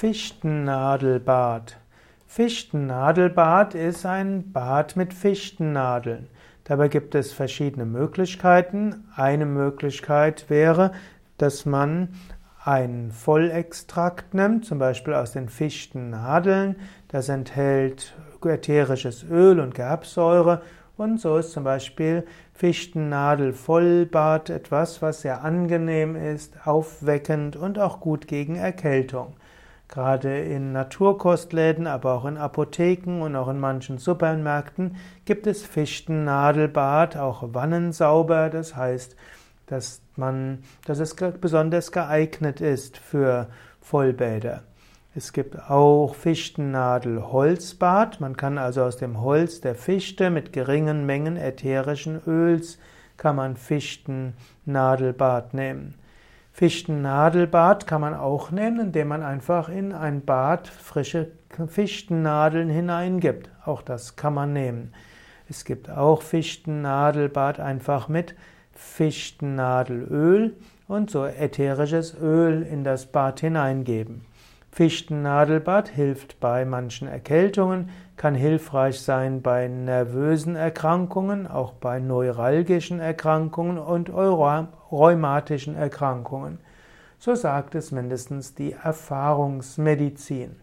Fichtennadelbad. Fichtennadelbad ist ein Bad mit Fichtennadeln. Dabei gibt es verschiedene Möglichkeiten. Eine Möglichkeit wäre, dass man einen Vollextrakt nimmt, zum Beispiel aus den Fichtennadeln. Das enthält ätherisches Öl und Gerbsäure. Und so ist zum Beispiel Fichtennadelvollbad etwas, was sehr angenehm ist, aufweckend und auch gut gegen Erkältung. Gerade in Naturkostläden, aber auch in Apotheken und auch in manchen Supermärkten gibt es Fichtennadelbad, auch Wannensauber. Das heißt, dass man, dass es besonders geeignet ist für Vollbäder. Es gibt auch Fichtennadelholzbad. Man kann also aus dem Holz der Fichte mit geringen Mengen ätherischen Öls kann man Fichtennadelbad nehmen. Fichtennadelbad kann man auch nehmen, indem man einfach in ein Bad frische Fichtennadeln hineingibt. Auch das kann man nehmen. Es gibt auch Fichtennadelbad einfach mit Fichtennadelöl und so ätherisches Öl in das Bad hineingeben. Fichtennadelbad hilft bei manchen Erkältungen, kann hilfreich sein bei nervösen Erkrankungen, auch bei neuralgischen Erkrankungen und rheumatischen Erkrankungen. So sagt es mindestens die Erfahrungsmedizin.